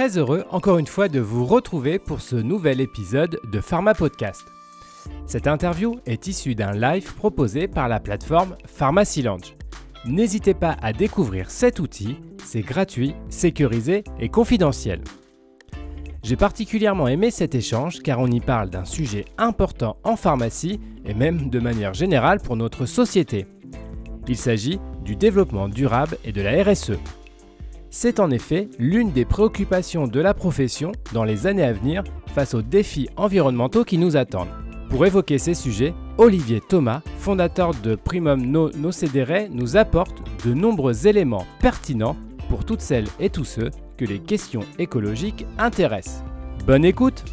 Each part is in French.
très heureux encore une fois de vous retrouver pour ce nouvel épisode de Pharma Podcast. Cette interview est issue d'un live proposé par la plateforme Pharmacy Lounge. N'hésitez pas à découvrir cet outil, c'est gratuit, sécurisé et confidentiel. J'ai particulièrement aimé cet échange car on y parle d'un sujet important en pharmacie et même de manière générale pour notre société. Il s'agit du développement durable et de la RSE. C'est en effet l'une des préoccupations de la profession dans les années à venir face aux défis environnementaux qui nous attendent. Pour évoquer ces sujets, Olivier Thomas, fondateur de Primum No Nocedere, nous apporte de nombreux éléments pertinents pour toutes celles et tous ceux que les questions écologiques intéressent. Bonne écoute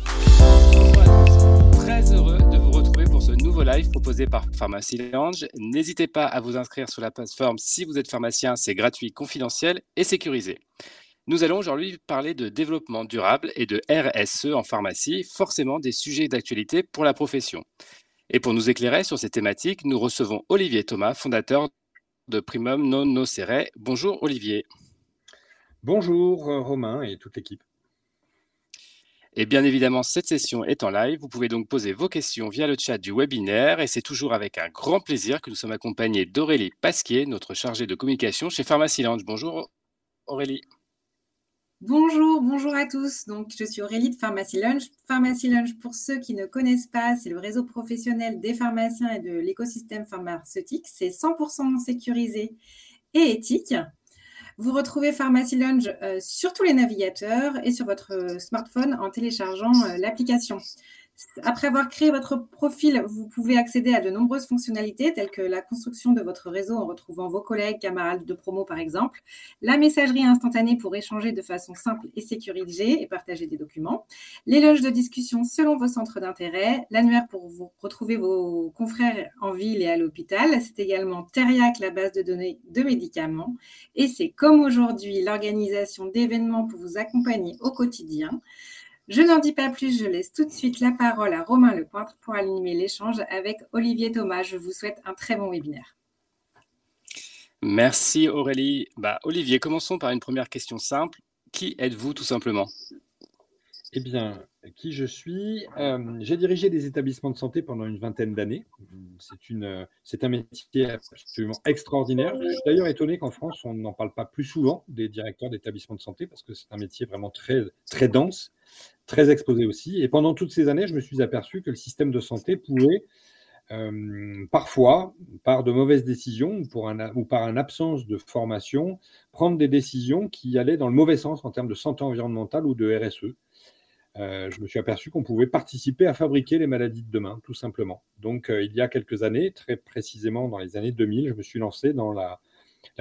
proposé par Pharmacie Lounge. N'hésitez pas à vous inscrire sur la plateforme si vous êtes pharmacien, c'est gratuit, confidentiel et sécurisé. Nous allons aujourd'hui parler de développement durable et de RSE en pharmacie, forcément des sujets d'actualité pour la profession. Et pour nous éclairer sur ces thématiques, nous recevons Olivier Thomas, fondateur de Primum Non Nocere. Bonjour Olivier. Bonjour euh, Romain et toute l'équipe. Et bien évidemment, cette session est en live. Vous pouvez donc poser vos questions via le chat du webinaire. Et c'est toujours avec un grand plaisir que nous sommes accompagnés d'Aurélie Pasquier, notre chargée de communication chez Pharmacy. Bonjour Aurélie. Bonjour, bonjour à tous. Donc, je suis Aurélie de Pharmacy Lunch. Pharmacy pour ceux qui ne connaissent pas, c'est le réseau professionnel des pharmaciens et de l'écosystème pharmaceutique. C'est 100% sécurisé et éthique. Vous retrouvez Pharmacy Lunch euh, sur tous les navigateurs et sur votre euh, smartphone en téléchargeant euh, l'application. Après avoir créé votre profil, vous pouvez accéder à de nombreuses fonctionnalités telles que la construction de votre réseau en retrouvant vos collègues, camarades de promo par exemple, la messagerie instantanée pour échanger de façon simple et sécurisée et partager des documents, les loges de discussion selon vos centres d'intérêt, l'annuaire pour vous retrouver vos confrères en ville et à l'hôpital, c'est également Teriac, la base de données de médicaments, et c'est comme aujourd'hui l'organisation d'événements pour vous accompagner au quotidien. Je n'en dis pas plus, je laisse tout de suite la parole à Romain Lepointre pour animer l'échange avec Olivier Thomas. Je vous souhaite un très bon webinaire. Merci Aurélie. Bah, Olivier, commençons par une première question simple. Qui êtes-vous tout simplement? Eh bien, qui je suis? Euh, J'ai dirigé des établissements de santé pendant une vingtaine d'années. C'est un métier absolument extraordinaire. Je suis d'ailleurs étonné qu'en France, on n'en parle pas plus souvent des directeurs d'établissements de santé parce que c'est un métier vraiment très, très dense, très exposé aussi. Et pendant toutes ces années, je me suis aperçu que le système de santé pouvait euh, parfois, par de mauvaises décisions ou, par une absence de formation, prendre des décisions qui allaient dans le mauvais sens en termes de santé environnementale ou de RSE. Euh, je me suis aperçu qu'on pouvait participer à fabriquer les maladies de demain, tout simplement. Donc, euh, il y a quelques années, très précisément dans les années 2000, je me suis lancé dans la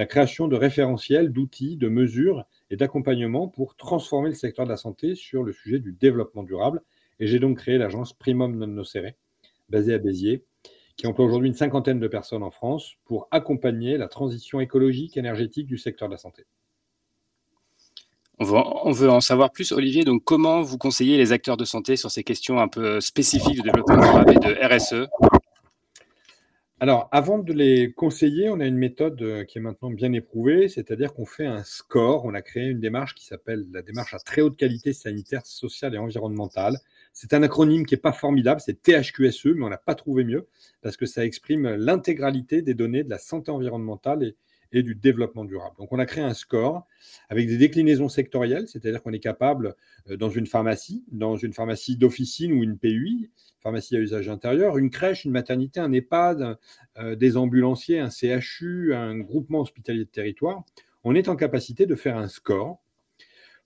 création de référentiels, d'outils, de mesures et d'accompagnement pour transformer le secteur de la santé sur le sujet du développement durable. Et j'ai donc créé l'agence Primum Non Nocere, basée à Béziers, qui emploie aujourd'hui une cinquantaine de personnes en France pour accompagner la transition écologique énergétique du secteur de la santé. On veut, en savoir plus, Olivier. Donc, comment vous conseillez les acteurs de santé sur ces questions un peu spécifiques de développement durable et de RSE alors, avant de les conseiller, on a une méthode euh, qui est maintenant bien éprouvée, c'est-à-dire qu'on fait un score. On a créé une démarche qui s'appelle la démarche à très haute qualité sanitaire, sociale et environnementale. C'est un acronyme qui n'est pas formidable, c'est THQSE, mais on n'a pas trouvé mieux parce que ça exprime l'intégralité des données de la santé environnementale et, et du développement durable. Donc on a créé un score avec des déclinaisons sectorielles, c'est-à-dire qu'on est capable, euh, dans une pharmacie, dans une pharmacie d'officine ou une PUI, pharmacie à usage intérieur, une crèche, une maternité, un EHPAD, euh, des ambulanciers, un CHU, un groupement hospitalier de territoire, on est en capacité de faire un score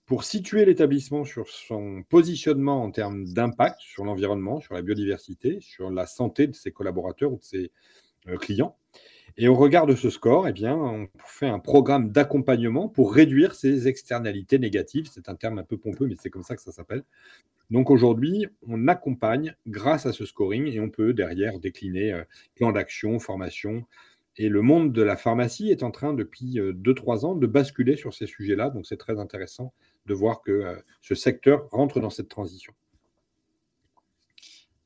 pour situer l'établissement sur son positionnement en termes d'impact sur l'environnement, sur la biodiversité, sur la santé de ses collaborateurs ou de ses euh, clients. Et au regard de ce score, eh bien, on fait un programme d'accompagnement pour réduire ces externalités négatives. C'est un terme un peu pompeux, mais c'est comme ça que ça s'appelle. Donc aujourd'hui, on accompagne grâce à ce scoring et on peut derrière décliner euh, plan d'action, formation. Et le monde de la pharmacie est en train, depuis 2-3 euh, ans, de basculer sur ces sujets-là. Donc c'est très intéressant de voir que euh, ce secteur rentre dans cette transition.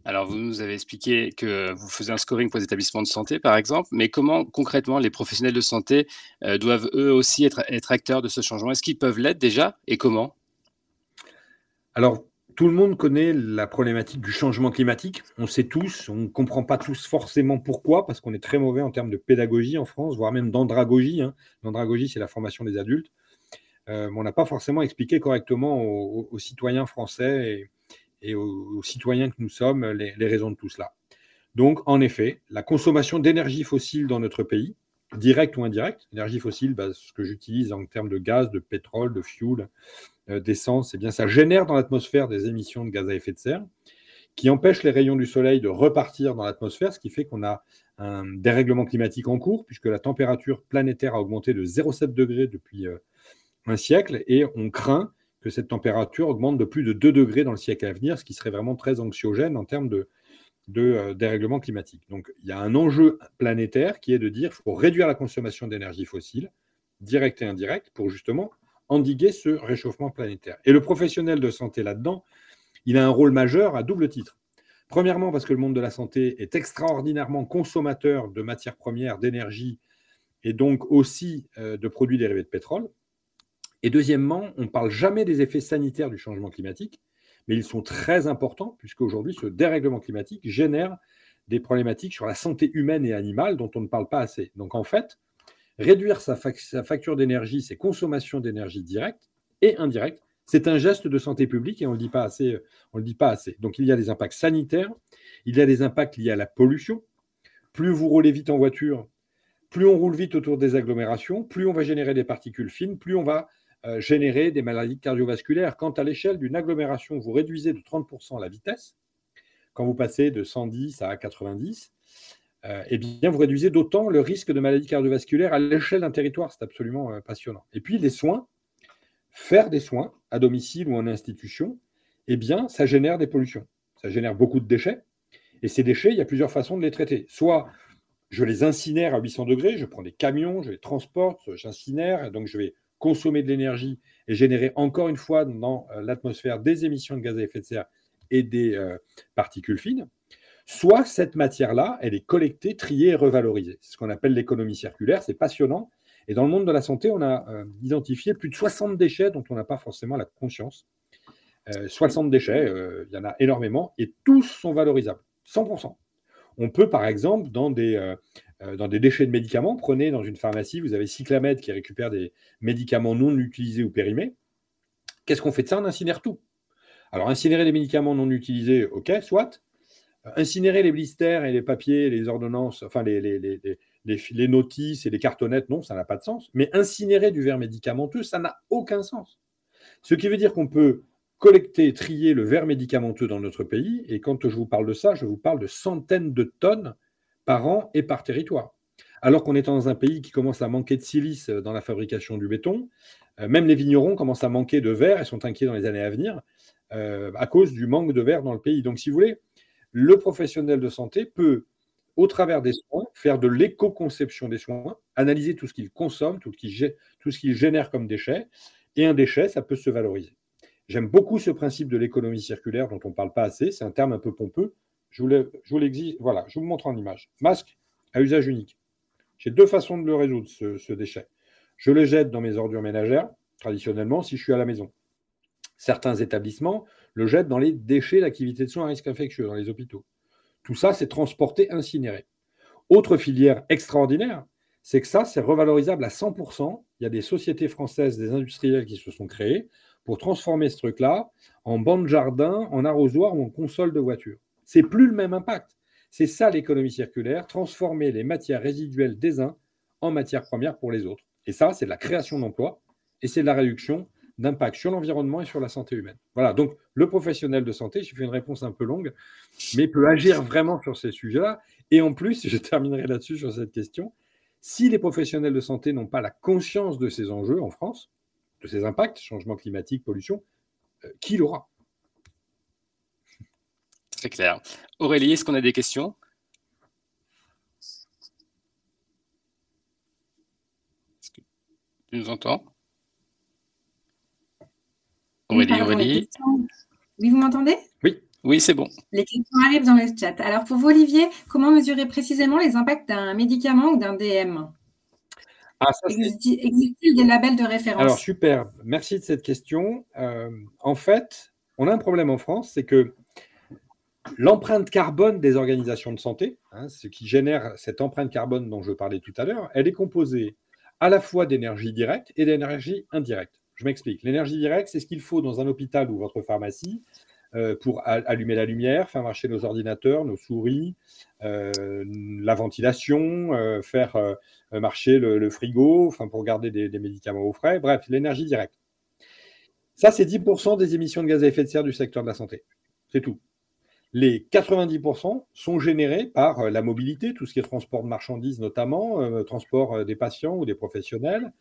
Alors, vous nous avez expliqué que vous faisiez un scoring pour les établissements de santé, par exemple, mais comment concrètement les professionnels de santé euh, doivent eux aussi être, acteurs de ce changement? Est-ce qu'ils peuvent l'être déjà? Et comment? Alors, tout le monde connaît la problématique du changement climatique. On sait tous, on ne comprend pas tous forcément pourquoi, parce qu'on est très mauvais en termes de pédagogie en France, voire même d'andragogie. Hein. L'andragogie, c'est la formation des adultes. Euh, on n'a pas forcément expliqué correctement aux, citoyens français aux, citoyens que nous sommes les, raisons de tout cela. Donc, en effet, la consommation d'énergie fossile dans notre pays, directe ou indirecte, énergie fossile, bah, ce que j'utilise en termes de gaz, de pétrole, de fuel, euh, d'essence, eh bien, ça génère dans l'atmosphère des émissions de gaz à effet de serre qui empêchent les rayons du soleil de repartir dans l'atmosphère, ce qui fait qu'on a un dérèglement climatique en cours, puisque la température planétaire a augmenté de 0,7 degrés depuis euh, un siècle, et on craint que cette température augmente de plus de 2 degrés dans le siècle à venir, ce qui serait vraiment très anxiogène en termes de, euh, dérèglement climatique. Donc il y a un enjeu planétaire qui est de dire qu'il faut réduire la consommation d'énergie fossile, directe et indirecte, pour justement endiguer ce réchauffement planétaire. Et le professionnel de santé là-dedans, il a un rôle majeur à double titre. Premièrement, parce que le monde de la santé est extraordinairement consommateur de matières premières, d'énergie et donc aussi euh, de produits dérivés de pétrole. Et deuxièmement, on ne parle jamais des effets sanitaires du changement climatique, mais ils sont très importants puisque aujourd'hui, ce dérèglement climatique génère des problématiques sur la santé humaine et animale dont on ne parle pas assez. Donc en fait, réduire sa, facture d'énergie, ses consommations d'énergie directe et indirecte, c'est un geste de santé publique et on ne le dit pas assez. On le dit pas assez. Donc il y a des impacts sanitaires, il y a des impacts liés à la pollution. Plus vous roulez vite en voiture, plus on roule vite autour des agglomérations, plus on va générer des particules fines, plus on va euh, générer des maladies cardiovasculaires. Quand à l'échelle d'une agglomération, vous réduisez de 30% la vitesse, quand vous passez de 110 à 90, euh, eh bien, vous réduisez d'autant le risque de maladies cardiovasculaires à l'échelle d'un territoire. C'est absolument euh, passionnant. Et puis, les soins, faire des soins à domicile ou en institution, eh bien, ça génère des pollutions. Ça génère beaucoup de déchets. Et ces déchets, il y a plusieurs façons de les traiter. Soit je les incinère à 800 degrés, je prends des camions, je les transporte, j'incinère, donc je vais consommer de l'énergie et générer encore une fois dans euh, l'atmosphère des émissions de gaz à effet de serre et des euh, particules fines, soit cette matière-là, elle est collectée, triée et revalorisée. C'est ce qu'on appelle l'économie circulaire, c'est passionnant. Et dans le monde de la santé, on a euh, identifié plus de 60 déchets dont on n'a pas forcément la conscience. 60 déchets, il y en a énormément, et tous sont valorisables, 100%. On peut, par exemple, dans des, dans des déchets de médicaments. Prenez dans une pharmacie, vous avez Cyclamed qui récupère des médicaments non utilisés ou périmés. Qu'est-ce qu'on fait de ça? On incinère tout. Alors, incinérer les médicaments non utilisés, ok, soit. Euh, incinérer les blisters et les papiers, les ordonnances, enfin les, les, les, les notices et les cartonnettes, non, ça n'a pas de sens. Mais incinérer du verre médicamenteux, ça n'a aucun sens. Ce qui veut dire qu'on peut collecter, trier le verre médicamenteux dans notre pays. Et quand je vous parle de ça, je vous parle de centaines de tonnes par an et par territoire. Alors qu'on est dans un pays qui commence à manquer de silice dans la fabrication du béton, euh, même les vignerons commencent à manquer de verre et sont inquiets dans les années à venir euh, à cause du manque de verre dans le pays. Donc, si vous voulez, le professionnel de santé peut, au travers des soins, faire de l'éco-conception des soins, analyser tout ce qu'il consomme, tout ce qu'il génère comme déchets, et un déchet, ça peut se valoriser. J'aime beaucoup ce principe de l'économie circulaire dont on ne parle pas assez, c'est un terme un peu pompeux, je vous. Voilà, je vous montre en image. Masque à usage unique. J'ai deux façons de le résoudre, ce, déchet. Je le jette dans mes ordures ménagères, traditionnellement, si je suis à la maison. Certains établissements le jettent dans les déchets d'activité de soins à risque infectieux, dans les hôpitaux. Tout ça, c'est transporté, incinéré. Autre filière extraordinaire, c'est que ça, c'est revalorisable à 100%. Il y a des sociétés françaises, des industriels qui se sont créés pour transformer ce truc-là en banc de jardin, en arrosoir ou en console de voiture. C'est plus le même impact. C'est ça l'économie circulaire, transformer les matières résiduelles des uns en matières premières pour les autres. Et ça, c'est de la création d'emplois et c'est de la réduction d'impact sur l'environnement et sur la santé humaine. Voilà, donc le professionnel de santé, j'ai fait une réponse un peu longue, mais peut agir vraiment sur ces sujets-là. Et en plus, je terminerai là-dessus sur cette question, si les professionnels de santé n'ont pas la conscience de ces enjeux en France, de ces impacts, changement climatique, pollution, euh, qui l'aura? Très clair. Aurélie, est-ce qu'on a des questions? Est-ce que tu nous entends? Aurélie, Aurélie. Oui, vous m'entendez? Oui. Oui, c'est bon. Les questions arrivent dans le chat. Alors, pour vous, Olivier, comment mesurer précisément les impacts d'un médicament ou d'un DM ah, Existe-t-il des labels de référence? Alors, super. Merci de cette question. Euh, en fait, on a un problème en France, c'est que l'empreinte carbone des organisations de santé, hein, ce qui génère cette empreinte carbone dont je parlais tout à l'heure, elle est composée à la fois d'énergie directe et d'énergie indirecte. Je m'explique. L'énergie directe, c'est ce qu'il faut dans un hôpital ou votre pharmacie euh, pour allumer la lumière, faire marcher nos ordinateurs, nos souris, euh, la ventilation, euh, faire marcher le, frigo, pour garder des, des médicaments au frais. Bref, l'énergie directe. Ça, c'est 10% des émissions de gaz à effet de serre du secteur de la santé. C'est tout les 90% sont générés par euh, la mobilité, tout ce qui est transport de marchandises notamment, euh, transport euh, des patients ou des professionnels,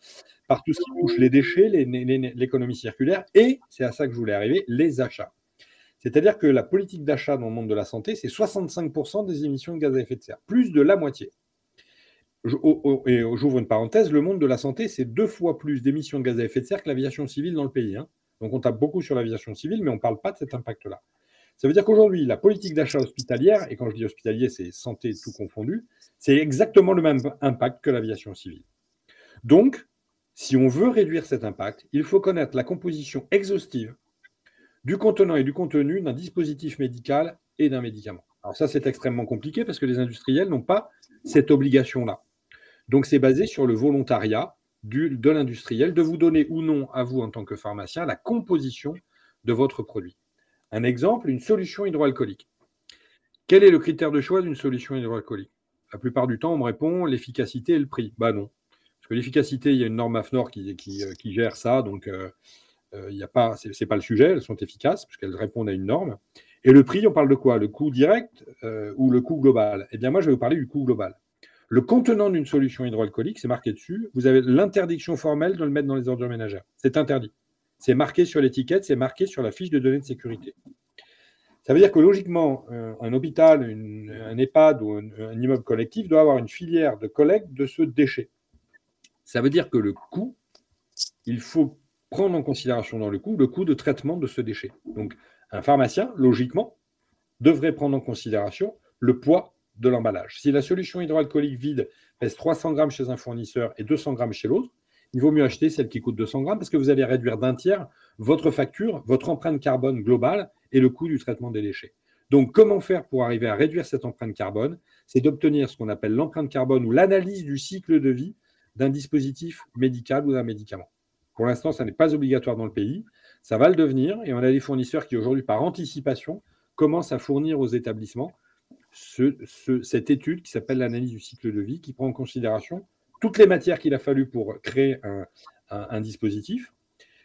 par tout ce qui touche les déchets, l'économie circulaire, et, c'est à ça que je voulais arriver, les achats. C'est-à-dire que la politique d'achat dans le monde de la santé, c'est 65% des émissions de gaz à effet de serre, plus de la moitié. et j'ouvre une parenthèse, le monde de la santé, c'est deux fois plus d'émissions de gaz à effet de serre que l'aviation civile dans le pays. Hein. Donc on tape beaucoup sur l'aviation civile, mais on ne parle pas de cet impact-là. Ça veut dire qu'aujourd'hui, la politique d'achat hospitalière, et quand je dis hospitalier, c'est santé tout confondu, c'est exactement le même impact que l'aviation civile. Donc, si on veut réduire cet impact, il faut connaître la composition exhaustive du contenant et du contenu d'un dispositif médical et d'un médicament. Alors ça, c'est extrêmement compliqué parce que les industriels n'ont pas cette obligation-là. Donc c'est basé sur le volontariat de l'industriel de vous donner ou non à vous en tant que pharmacien la composition de votre produit. Un exemple, une solution hydroalcoolique. Quel est le critère de choix d'une solution hydroalcoolique? La plupart du temps, on me répond l'efficacité et le prix. Bah non. Parce que l'efficacité, il y a une norme AFNOR qui, euh, gère ça, donc euh, euh, pas, c'est, pas le sujet, elles sont efficaces puisqu'elles répondent à une norme. Et le prix, on parle de quoi? Le coût direct ou le coût global? Eh bien, moi, je vais vous parler du coût global. Le contenant d'une solution hydroalcoolique, c'est marqué dessus. Vous avez l'interdiction formelle de le mettre dans les ordures ménagères. C'est interdit. C'est marqué sur l'étiquette, c'est marqué sur la fiche de données de sécurité. Ça veut dire que logiquement, euh, un hôpital, un EHPAD ou un, immeuble collectif doit avoir une filière de collecte de ce déchet. Ça veut dire que le coût, il faut prendre en considération dans le coût le coût de traitement de ce déchet. Donc, un pharmacien, logiquement, devrait prendre en considération le poids de l'emballage. Si la solution hydroalcoolique vide pèse 300 grammes chez un fournisseur et 200 grammes chez l'autre, il vaut mieux acheter celle qui coûte 200 grammes parce que vous allez réduire d'un tiers votre facture, votre empreinte carbone globale et le coût du traitement des déchets. Donc, comment faire pour arriver à réduire cette empreinte carbone? C'est d'obtenir ce qu'on appelle l'empreinte carbone ou l'analyse du cycle de vie d'un dispositif médical ou d'un médicament. Pour l'instant, ça n'est pas obligatoire dans le pays. Ça va le devenir et on a des fournisseurs qui, aujourd'hui, par anticipation, commencent à fournir aux établissements cette étude qui s'appelle l'analyse du cycle de vie, qui prend en considération toutes les matières qu'il a fallu pour créer un, dispositif,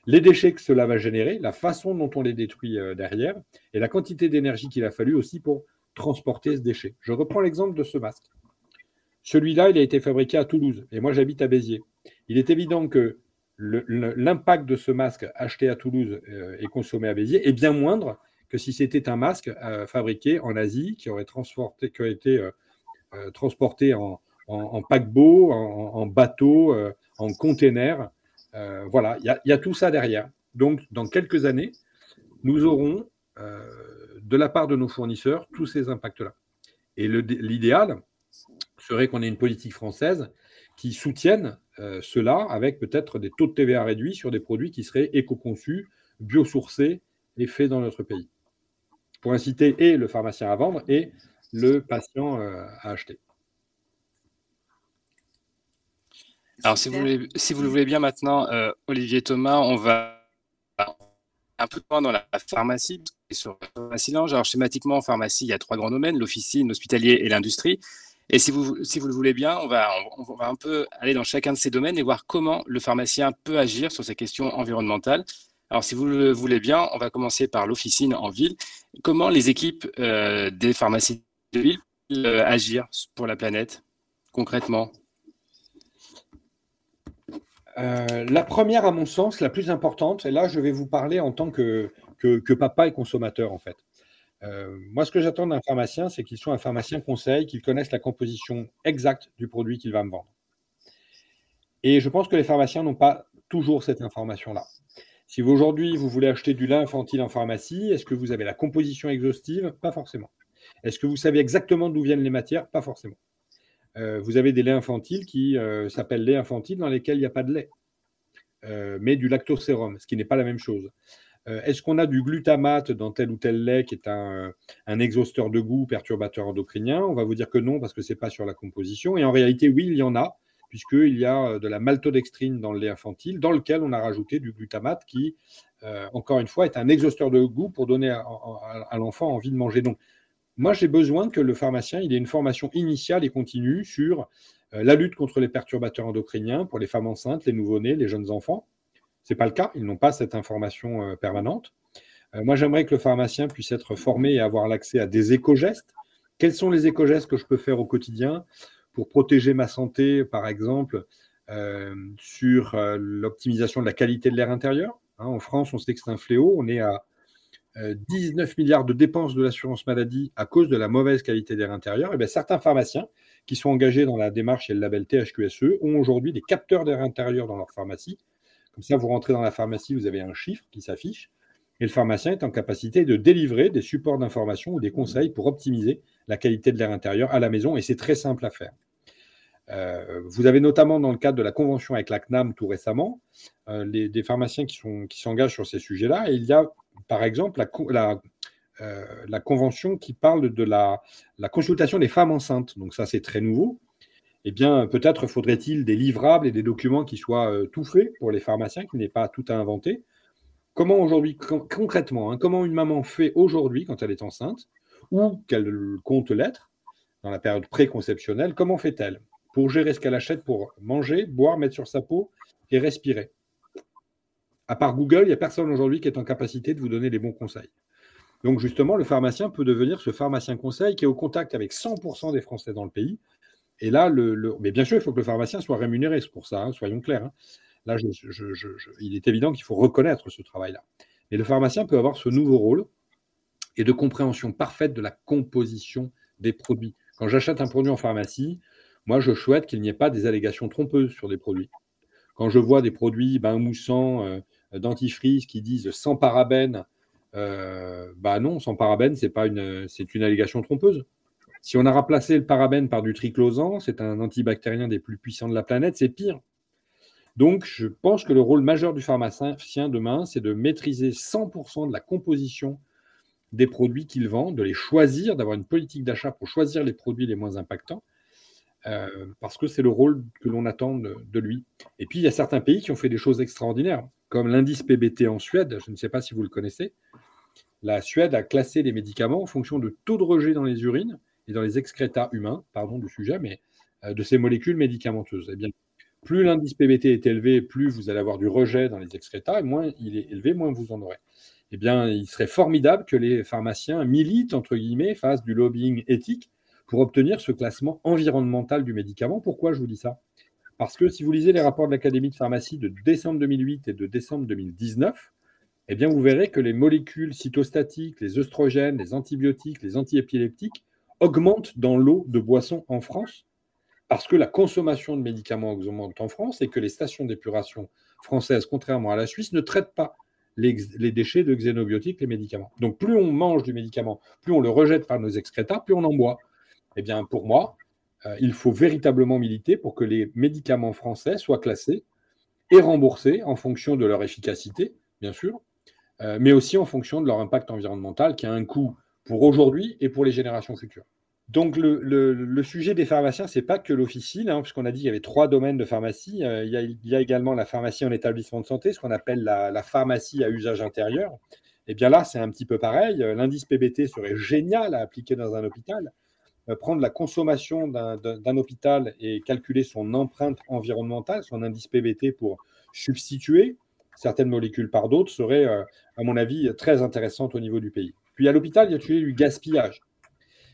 les déchets que cela va générer, la façon dont on les détruit euh, derrière, et la quantité d'énergie qu'il a fallu aussi pour transporter ce déchet. Je reprends l'exemple de ce masque. Celui-là, il a été fabriqué à Toulouse, et moi j'habite à Béziers. Il est évident que l'impact de ce masque acheté à Toulouse euh, et consommé à Béziers est bien moindre que si c'était un masque euh, fabriqué en Asie qui aurait, transporté, qui aurait été transporté en, en, paquebot, en, bateau, euh, en container. Euh, voilà, il y, a tout ça derrière. Donc, dans quelques années, nous aurons euh, de la part de nos fournisseurs tous ces impacts-là. Et l'idéal serait qu'on ait une politique française qui soutienne cela avec peut-être des taux de TVA réduits sur des produits qui seraient éco-conçus, biosourcés et faits dans notre pays. Pour inciter et le pharmacien à vendre et le patient à acheter. Alors, si vous, si vous le voulez bien maintenant, euh, Olivier Thomas, on va un peu dans la pharmacie et sur la pharmacie Lange. Alors, schématiquement, en pharmacie, il y a trois grands domaines l'officine, l'hospitalier et l'industrie. Et si vous, si vous le voulez bien, on va, on va un peu aller dans chacun de ces domaines et voir comment le pharmacien peut agir sur ces questions environnementales. Alors, si vous le voulez bien, on va commencer par l'officine en ville. Comment les équipes euh, des pharmacies de ville peuvent agir pour la planète concrètement? Euh, la première, à mon sens, la plus importante, et là, je vais vous parler en tant que, que, papa et consommateur, en fait. Euh, moi, ce que j'attends d'un pharmacien, c'est qu'il soit un pharmacien conseil, qu'il connaisse la composition exacte du produit qu'il va me vendre. Et je pense que les pharmaciens n'ont pas toujours cette information-là. Si aujourd'hui, vous voulez acheter du lait infantile en pharmacie, est-ce que vous avez la composition exhaustive? Pas forcément. Est-ce que vous savez exactement d'où viennent les matières? Pas forcément. Euh, vous avez des laits infantiles qui euh, s'appellent laits infantiles dans lesquels il n'y a pas de lait, euh, mais du lactosérum, ce qui n'est pas la même chose. est-ce qu'on a du glutamate dans tel ou tel lait qui est un, exhausteur de goût, perturbateur endocrinien? On va vous dire que non parce que ce n'est pas sur la composition. Et en réalité, oui, il y en a, puisqu'il y a de la maltodextrine dans le lait infantile, dans lequel on a rajouté du glutamate qui, encore une fois, est un exhausteur de goût pour donner à, l'enfant envie de manger. Moi, j'ai besoin que le pharmacien il ait une formation initiale et continue sur la lutte contre les perturbateurs endocriniens pour les femmes enceintes, les nouveau-nés, les jeunes enfants. Ce n'est pas le cas, ils n'ont pas cette information euh, permanente. Euh, moi, j'aimerais que le pharmacien puisse être formé et avoir l'accès à des éco-gestes. Quels sont les éco-gestes que je peux faire au quotidien pour protéger ma santé, par exemple, euh, sur l'optimisation de la qualité de l'air intérieur? Hein, En France, on sait que c'est un fléau. On est à 19 milliards de dépenses de l'assurance maladie à cause de la mauvaise qualité d'air intérieur. Et bien, certains pharmaciens qui sont engagés dans la démarche et le label THQSE ont aujourd'hui des capteurs d'air intérieur dans leur pharmacie comme ça, vous rentrez dans la pharmacie, vous avez un chiffre qui s'affiche, et le pharmacien est en capacité de délivrer des supports d'information ou des conseils pour optimiser la qualité de l'air intérieur à la maison, et c'est très simple à faire. Euh, vous avez notamment dans le cadre de la convention avec la CNAM tout récemment, euh, des pharmaciens qui, s'engagent sur ces sujets-là. Et il y a par exemple la, euh, la, convention qui parle de la, la, consultation des femmes enceintes. Donc ça, c'est très nouveau eh bien, peut-être faudrait-il des livrables et des documents qui soient euh, tout faits pour les pharmaciens, qui n'aient pas tout à inventer. Comment aujourd'hui, concrètement, hein, comment une maman fait aujourd'hui quand elle est enceinte, ou qu'elle compte l'être, dans la période préconceptionnelle, comment fait-elle pour gérer ce qu'elle achète pour manger, boire, mettre sur sa peau et respirer? À part Google, il n'y a personne aujourd'hui qui est en capacité de vous donner les bons conseils. Donc justement, le pharmacien peut devenir ce pharmacien conseil qui est au contact avec 100% des Français dans le pays et là, le, mais bien sûr, il faut que le pharmacien soit rémunéré pour ça, hein, soyons clairs. Hein. Là, il est évident qu'il faut reconnaître ce travail-là. Mais le pharmacien peut avoir ce nouveau rôle et de compréhension parfaite de la composition des produits. Quand j'achète un produit en pharmacie, moi, je souhaite qu'il n'y ait pas des allégations trompeuses sur des produits. Quand je vois des produits bain moussant, euh, dentifrice qui disent sans parabènes, euh, bah non, sans parabènes, c'est pas une, c'est une allégation trompeuse. Si on a remplacé le parabène par du triclosan, c'est un antibactérien des plus puissants de la planète, c'est pire. Donc, je pense que le rôle majeur du pharmacien demain, c'est de maîtriser 100% de la composition des produits qu'il vend, de les choisir, d'avoir une politique d'achat pour choisir les produits les moins impactants, euh, parce que c'est le rôle que l'on attend de, lui. Et puis, il y a certains pays qui ont fait des choses extraordinaires, comme l'indice PBT en Suède, je ne sais pas si vous le connaissez. La Suède a classé les médicaments en fonction de taux de rejet dans les urines et dans les excrétats humains, pardon du sujet, mais euh, de ces molécules médicamenteuses. Eh bien, plus l'indice PBT est élevé, plus vous allez avoir du rejet dans les excrétats, et moins il est élevé, moins vous en aurez. Eh bien, il serait formidable que les pharmaciens militent, entre guillemets, fassent du lobbying éthique pour obtenir ce classement environnemental du médicament. Pourquoi je vous dis ça? Parce que si vous lisez les rapports de l'Académie de pharmacie de décembre 2008 et de décembre 2019, eh bien, vous verrez que les molécules cytostatiques, les œstrogènes, les antibiotiques, les antiépileptiques augmente dans l'eau de boisson en France parce que la consommation de médicaments augmente en France et que les stations d'épuration françaises, contrairement à la Suisse, ne traitent pas les, déchets de xénobiotiques, les médicaments. Donc plus on mange du médicament, plus on le rejette par nos excrétats, plus on en boit. Eh bien, pour moi, euh, il faut véritablement militer pour que les médicaments français soient classés et remboursés en fonction de leur efficacité, bien sûr, euh, mais aussi en fonction de leur impact environnemental, qui a un coût pour aujourd'hui et pour les générations futures. Donc le, sujet des pharmaciens, ce n'est pas que l'officine, hein, puisqu'on a dit qu'il y avait trois domaines de pharmacie. Euh, il, y a, également la pharmacie en établissement de santé, ce qu'on appelle la, pharmacie à usage intérieur. Et eh bien là, c'est un petit peu pareil. L'indice PBT serait génial à appliquer dans un hôpital. Euh, prendre la consommation d'un hôpital et calculer son empreinte environnementale, son indice PBT pour substituer certaines molécules par d'autres serait, à mon avis, très intéressante au niveau du pays. Puis à l'hôpital, il y a du gaspillage.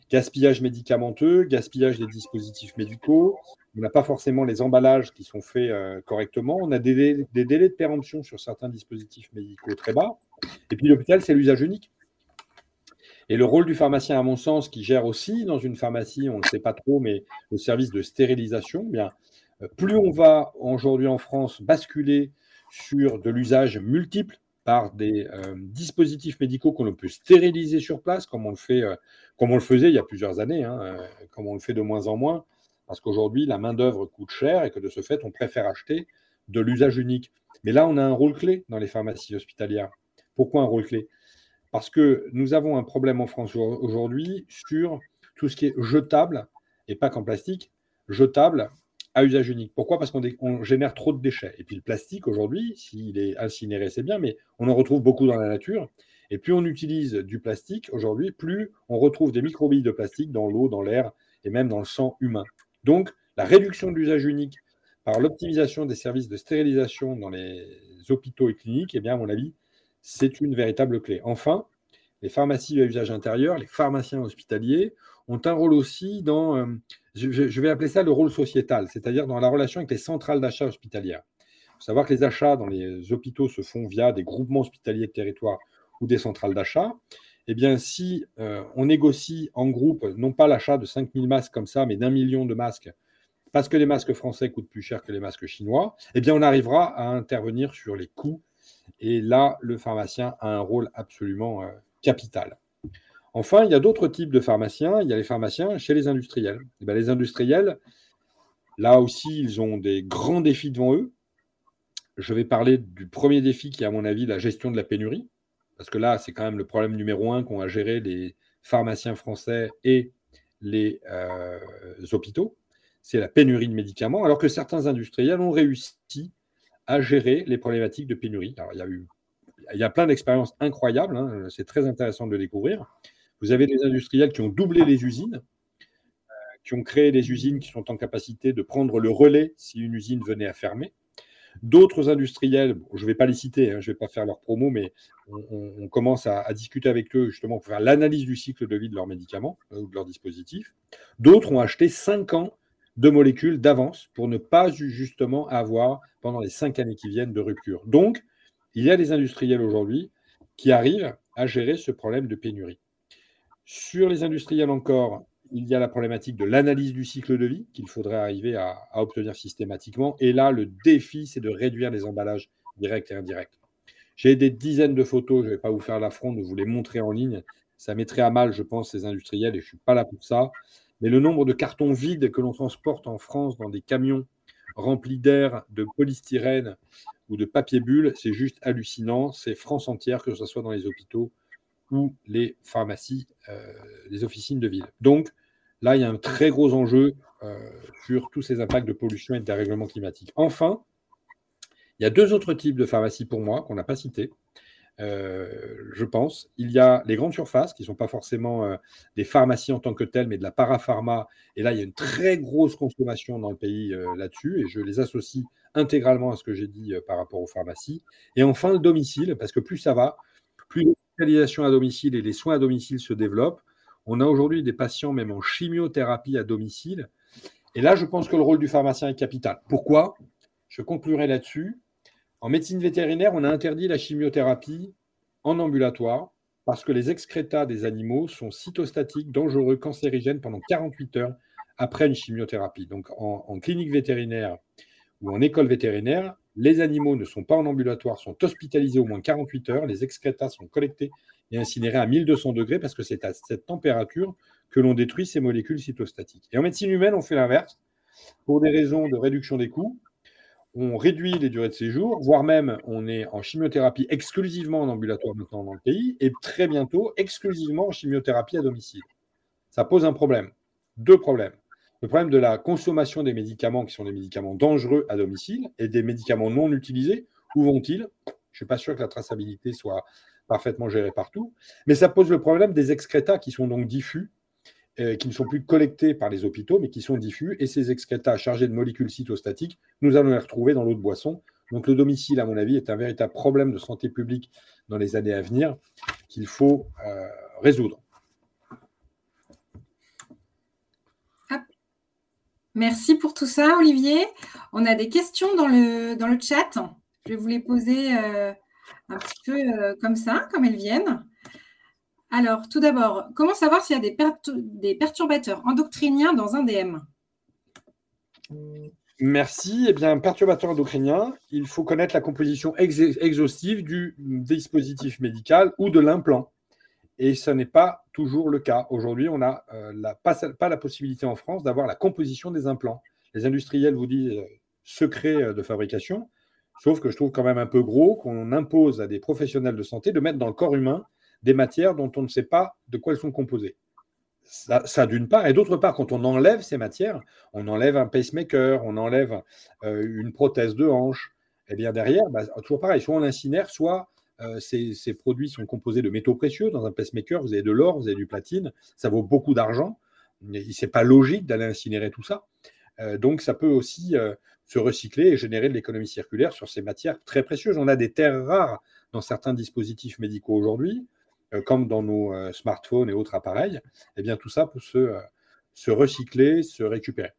Gaspillage médicamenteux, gaspillage des dispositifs médicaux. On n'a pas forcément les emballages qui sont faits euh, correctement. On a des, délais de péremption sur certains dispositifs médicaux très bas. Et puis l'hôpital, c'est l'usage unique. Et le rôle du pharmacien, à mon sens, qui gère aussi dans une pharmacie, on ne sait pas trop, mais le service de stérilisation, eh bien, euh, plus on va aujourd'hui en France basculer sur de l'usage multiple par des euh, dispositifs médicaux qu'on peut stériliser sur place, comme on le, fait, euh, comme on le faisait il y a plusieurs années, hein, comme on le fait de moins en moins, parce qu'aujourd'hui, la main-d'œuvre coûte cher et que de ce fait, on préfère acheter de l'usage unique. Mais là, on a un rôle clé dans les pharmacies hospitalières, Pourquoi un rôle clé? Parce que nous avons un problème en France aujourd'hui sur tout ce qui est jetable, et pas qu'en plastique, jetable à usage unique. Pourquoi? Parce qu'on génère trop de déchets. Et puis le plastique, aujourd'hui, s'il est incinéré, c'est bien, mais on en retrouve beaucoup dans la nature. Et plus on utilise du plastique aujourd'hui, plus on retrouve des microbilles de plastique dans l'eau, dans l'air et même dans le sang humain. Donc, la réduction de l'usage unique par l'optimisation des services de stérilisation dans les hôpitaux et cliniques, eh bien, à mon avis, c'est une véritable clé. Enfin, les pharmacies à usage intérieur, les pharmaciens hospitaliers ont un rôle aussi dans, euh, je, vais appeler ça le rôle sociétal, c'est-à-dire dans la relation avec les centrales d'achat hospitalières. Il faut savoir que les achats dans les hôpitaux se font via des groupements hospitaliers de territoire ou des centrales d'achat. Eh bien, si euh, on négocie en groupe, non pas l'achat de 5000 masques comme ça, mais d'un million de masques, parce que les masques français coûtent plus cher que les masques chinois, eh bien, on arrivera à intervenir sur les coûts. Et là, le pharmacien a un rôle absolument euh, capital. Enfin, il y a d'autres types de pharmaciens. Il y a les pharmaciens chez les industriels. Eh bien, les industriels, là aussi, ils ont des grands défis devant eux. Je vais parler du premier défi qui est, à mon avis, la gestion de la pénurie. Parce que là, c'est quand même le problème numéro un qu'ont à gérer les pharmaciens français et les euh, hôpitaux. C'est la pénurie de médicaments, alors que certains industriels ont réussi à gérer les problématiques de pénurie. Il y a eu il y a plein d'expériences incroyables, hein, c'est très intéressant de le découvrir. Vous avez des industriels qui ont doublé les usines, euh, qui ont créé des usines qui sont en capacité de prendre le relais si une usine venait à fermer. D'autres industriels, je ne vais pas les citer, hein, je ne vais pas faire leur promo, mais on, commence à, discuter avec eux justement pour faire l'analyse du cycle de vie de leurs médicaments euh, ou de leurs dispositifs. D'autres ont acheté 5 ans de molécules d'avance pour ne pas justement avoir pendant les 5 années qui viennent de rupture. Donc, il y a des industriels aujourd'hui qui arrivent à gérer ce problème de pénurie. Sur les industriels encore, il y a la problématique de l'analyse du cycle de vie qu'il faudrait arriver à, obtenir systématiquement. Et là, le défi, c'est de réduire les emballages directs et indirects. J'ai des dizaines de photos, je ne vais pas vous faire l'affront de vous les montrer en ligne. Ça mettrait à mal, je pense, ces industriels, et je ne suis pas là pour ça. Mais le nombre de cartons vides que l'on transporte en France dans des camions remplis d'air, de polystyrène ou de papier bulle, c'est juste hallucinant. C'est France entière, que ce soit dans les hôpitaux ou les pharmacies, euh, les officines de ville. Donc là, il y a un très gros enjeu euh, sur tous ces impacts de pollution et de dérèglement climatique. Enfin, il y a deux autres types de pharmacies pour moi qu'on n'a pas cités. Euh, je pense. Il y a les grandes surfaces qui ne sont pas forcément des pharmacies en tant que telles, mais de la parapharma. Et là, il y a une très grosse consommation dans le pays là-dessus, et je les associe intégralement à ce que j'ai dit par rapport aux pharmacies. Et enfin, le domicile, parce que plus ça va, plus l'hospitalisation à domicile et les soins à domicile se développent. On a aujourd'hui des patients même en chimiothérapie à domicile. Et là, je pense que le rôle du pharmacien est capital. Pourquoi? Je conclurai là-dessus. En médecine vétérinaire, on a interdit la chimiothérapie en ambulatoire parce que les excrétats des animaux sont cytostatiques, dangereux, cancérigènes pendant 48 heures après une chimiothérapie. Donc en, clinique vétérinaire ou en école vétérinaire, les animaux ne sont pas en ambulatoire, sont hospitalisés au moins 48 heures, les excrétats sont collectés et incinérés à 1200 degrés parce que c'est à cette température que l'on détruit ces molécules cytostatiques. Et en médecine humaine, on fait l'inverse. Pour des raisons de réduction des coûts, on réduit les durées de séjour, voire même on est en chimiothérapie exclusivement en ambulatoire maintenant dans le pays, et très bientôt exclusivement en chimiothérapie à domicile. Ça pose un problème. Deux problèmes. Le problème de la consommation des médicaments qui sont des médicaments dangereux à domicile et des médicaments non utilisés, où vont-ils? Je ne suis pas sûr que la traçabilité soit parfaitement gérée partout, mais ça pose le problème des excrétats qui sont donc diffus euh, qui ne sont plus collectés par les hôpitaux, mais qui sont diffus. Et ces excrétats chargés de molécules cytostatiques, nous allons les retrouver dans l'eau de boisson. Donc le domicile, à mon avis, est un véritable problème de santé publique dans les années à venir qu'il faut euh, résoudre. Merci pour tout ça, Olivier. On a des questions dans le, dans le chat. Je vais vous les poser euh, un petit peu comme ça, comme elles viennent. Alors, tout d'abord, comment savoir s'il y a des, perturbateurs endocriniens dans un DM Merci. Eh bien, perturbateur endocrinien, il faut connaître la composition exhaustive du dispositif médical ou de l'implant. Et ce n'est pas toujours le cas. Aujourd'hui, on n'a euh, pas, la possibilité en France d'avoir la composition des implants. Les industriels vous disent euh, secret euh, de fabrication. Sauf que je trouve quand même un peu gros qu'on impose à des professionnels de santé de mettre dans le corps humain des matières dont on ne sait pas de quoi elles sont composées. Ça, d'une part. Et d'autre part, quand on enlève ces matières, on enlève un pacemaker, on enlève euh, une prothèse de hanche, et eh bien derrière, bah, toujours pareil, soit on incinère, soit euh, ces, produits sont composés de métaux précieux. Dans un pacemaker, vous avez de l'or, vous avez du platine, ça vaut beaucoup d'argent. C'est pas logique d'aller incinérer tout ça. Euh, donc, ça peut aussi se recycler et générer de l'économie circulaire sur ces matières très précieuses. On a des terres rares dans certains dispositifs médicaux aujourd'hui. Euh, comme dans nos euh, smartphones et autres appareils, eh bien, tout ça peut se, euh, se recycler, se récupérer.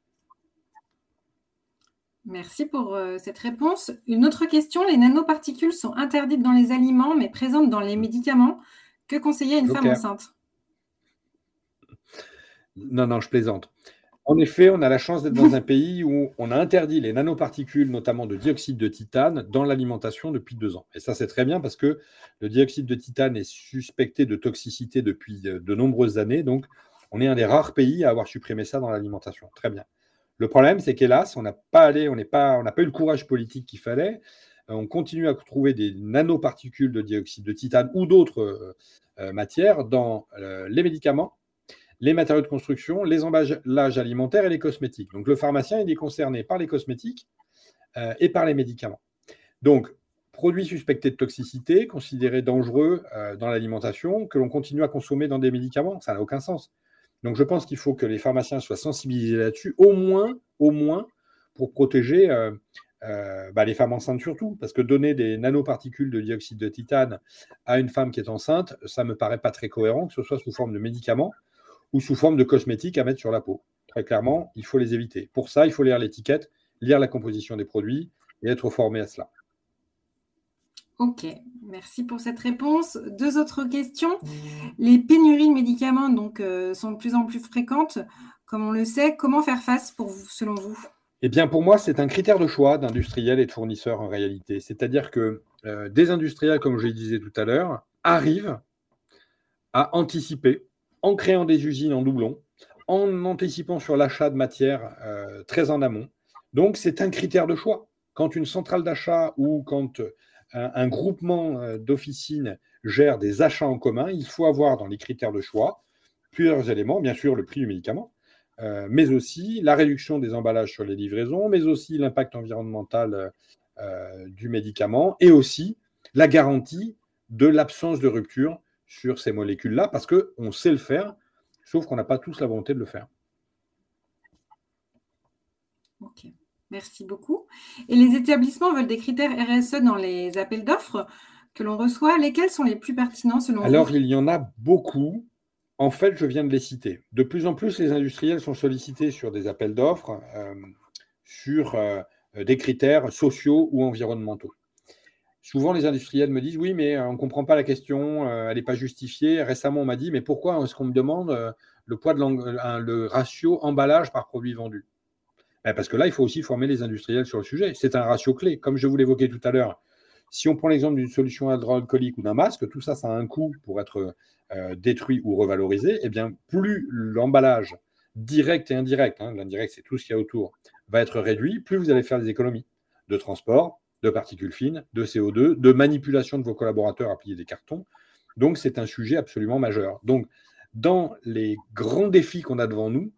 Merci pour cette réponse. Une autre question, les nanoparticules sont interdites dans les aliments mais présentes dans les médicaments. Que conseiller à une femme enceinte? Non, non, je plaisante. En effet, on a la chance d'être dans un pays où on a interdit les nanoparticules, notamment de dioxyde de titane, dans l'alimentation depuis deux ans. Et ça, c'est très bien parce que le dioxyde de titane est suspecté de toxicité depuis de nombreuses années. Donc, on est un des rares pays à avoir supprimé ça dans l'alimentation. Très bien. Le problème, c'est qu'hélas, on n'a pas allé, on pas, on n'a pas eu le courage politique qu'il fallait. Euh, on continue à trouver des nanoparticules de dioxyde de titane ou d'autres euh, euh, matières dans les médicaments les matériaux de construction, les emballages alimentaires et les cosmétiques. Donc le pharmacien, il est concerné par les cosmétiques euh, et par les médicaments. Donc, produits suspectés de toxicité, considérés dangereux euh, dans l'alimentation, que l'on continue à consommer dans des médicaments, ça n'a aucun sens. Donc je pense qu'il faut que les pharmaciens soient sensibilisés là-dessus, au moins, au moins, pour protéger euh, bah, les femmes enceintes surtout, parce que donner des nanoparticules de dioxyde de titane à une femme qui est enceinte, ça me paraît pas très cohérent, que ce soit sous forme de médicaments, ou sous forme de cosmétiques à mettre sur la peau. Très clairement, il faut les éviter. Pour ça, il faut lire l'étiquette, lire la composition des produits et être formé à cela. Ok, merci pour cette réponse. Deux autres questions. Les pénuries de médicaments donc, euh, sont de plus en plus fréquentes. Comme on le sait, comment faire face pour vous, selon vous? Eh bien, pour moi, c'est un critère de choix d'industriels et de fournisseurs en réalité. C'est-à-dire que euh, des industriels, comme je le disais tout à l'heure, arrivent à anticiper en créant des usines en doublon, en anticipant sur l'achat de matières euh, très en amont. Donc, c'est un critère de choix. Quand une centrale d'achat ou quand euh, un, groupement euh, d'officines gère des achats en commun, il faut avoir dans les critères de choix plusieurs éléments. Bien sûr, le prix du médicament, mais aussi la réduction des emballages sur les livraisons, mais aussi l'impact environnemental du médicament et aussi la garantie de l'absence de rupture sur ces molécules-là parce qu'on sait le faire, sauf qu'on n'a pas tous la volonté de le faire. Ok, merci beaucoup. Et les établissements veulent des critères RSE dans les appels d'offres que l'on reçoit. Lesquels sont les plus pertinents selon vous? Alors, il y en a beaucoup. En fait, je viens de les citer. De plus en plus, les industriels sont sollicités sur des appels d'offres, euh, sur euh, des critères sociaux ou environnementaux. Souvent, les industriels me disent oui, mais euh, on ne comprend pas la question, euh, elle n'est pas justifiée. Récemment, on m'a dit mais pourquoi est-ce qu'on me demande euh, le ratio emballage par produit vendu? Ben, Parce que là, il faut aussi former les industriels sur le sujet. C'est un ratio clé. Comme je vous l'évoquais tout à l'heure, si on prend l'exemple d'une solution hydroalcoolique ou d'un masque, tout ça, ça a un coût pour être détruit ou revalorisé. Eh bien, plus l'emballage direct et indirect, hein, l'indirect, c'est tout ce qu'il y a autour, va être réduit, plus vous allez faire des économies de transport, de particules fines, de CO2, de manipulation de vos collaborateurs à plier des cartons. Donc, c'est un sujet absolument majeur. Donc, dans les grands défis qu'on a devant nous,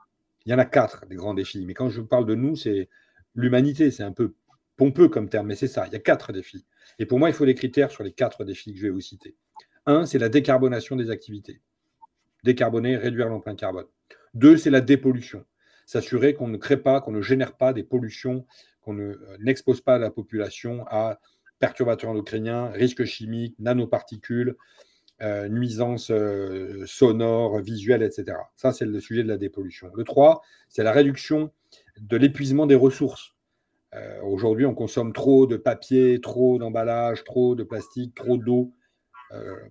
il y en a quatre des grands défis. Mais quand je parle de nous, c'est l'humanité. C'est un peu pompeux comme terme, mais c'est ça. Il y a quatre défis. Et pour moi, il faut des critères sur les quatre défis que je vais vous citer. Un, c'est la décarbonation des activités. Décarboner, réduire l'empreinte carbone. Deux, c'est la dépollution. S'assurer qu'on ne crée pas, qu'on ne génère pas des pollutions qu'on euh, n'expose pas la population à perturbateurs endocriniens, risques chimiques, nanoparticules, euh, nuisances euh, sonores, visuelles, etc. Ça, c'est le sujet de la dépollution. Le 3, c'est la réduction de l'épuisement des ressources. Aujourd'hui, on consomme trop de papier, trop d'emballage, trop de plastique, trop d'eau.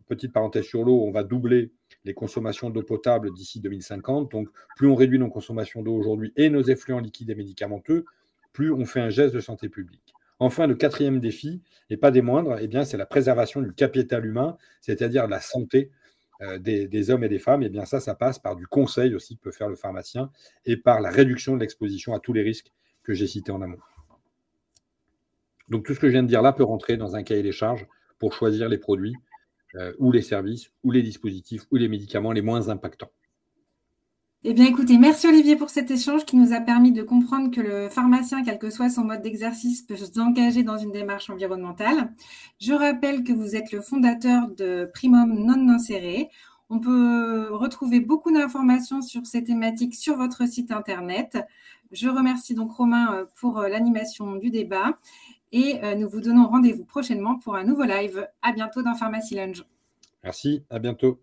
petite parenthèse sur l'eau, on va doubler les consommations d'eau potable d'ici 2050. Donc, plus on réduit nos consommations d'eau aujourd'hui et nos effluents liquides et médicamenteux, plus on fait un geste de santé publique. Enfin, le quatrième défi, et pas des moindres, eh bien, c'est la préservation du capital humain, c'est-à-dire la santé euh, des, hommes et des femmes. Et eh bien, ça, ça passe par du conseil aussi que peut faire le pharmacien et par la réduction de l'exposition à tous les risques que j'ai cités en amont. Donc tout ce que je viens de dire là peut rentrer dans un cahier des charges pour choisir les produits euh, ou les services ou les dispositifs ou les médicaments les moins impactants. Eh bien, écoutez, merci Olivier pour cet échange qui nous a permis de comprendre que le pharmacien, quel que soit son mode d'exercice, peut s'engager dans une démarche environnementale. Je rappelle que vous êtes le fondateur de Primum non inséré. On peut retrouver beaucoup d'informations sur ces thématiques sur votre site internet. Je remercie donc Romain euh, pour euh, l'animation du débat et euh, nous vous donnons rendez-vous prochainement pour un nouveau live. À bientôt dans Pharmacy Lunch. Merci, à bientôt.